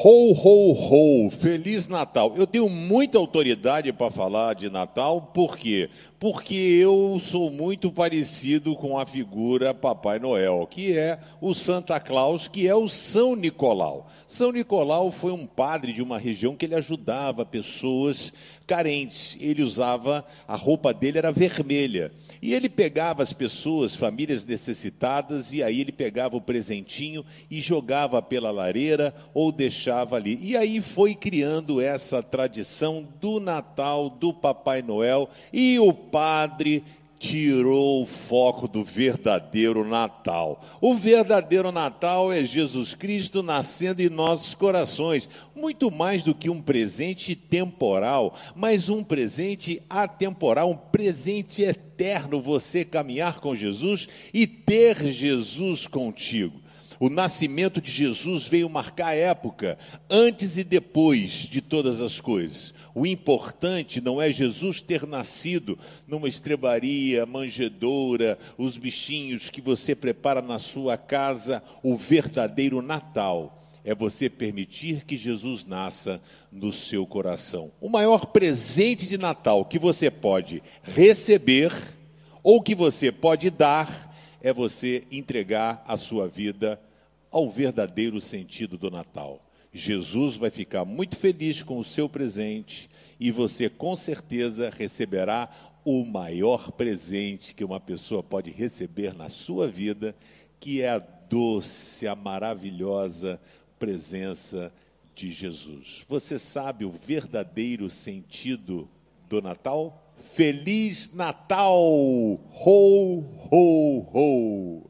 Ho, ho, ho, Feliz Natal. Eu tenho muita autoridade para falar de Natal, por quê? Porque eu sou muito parecido com a figura Papai Noel, que é o Santa Claus, que é o São Nicolau. São Nicolau foi um padre de uma região que ele ajudava pessoas carentes. Ele usava, a roupa dele era vermelha. E ele pegava as pessoas, famílias necessitadas, e aí ele pegava o presentinho e jogava pela lareira ou deixava ali. E aí foi criando essa tradição do Natal, do Papai Noel, e o padre tirou o foco do verdadeiro Natal. O verdadeiro Natal é Jesus Cristo nascendo em nossos corações, muito mais do que um presente temporal, mas um presente atemporal, um presente eterno você caminhar com Jesus e ter Jesus contigo. O nascimento de Jesus veio marcar a época, antes e depois de todas as coisas. O importante não é Jesus ter nascido numa estrebaria, manjedoura, os bichinhos que você prepara na sua casa, o verdadeiro Natal é você permitir que Jesus nasça no seu coração. O maior presente de Natal que você pode receber ou que você pode dar é você entregar a sua vida ao verdadeiro sentido do Natal. Jesus vai ficar muito feliz com o seu presente e você com certeza receberá o maior presente que uma pessoa pode receber na sua vida, que é a doce, a maravilhosa presença de Jesus. Você sabe o verdadeiro sentido do Natal? Feliz Natal! Ho, ho, ho!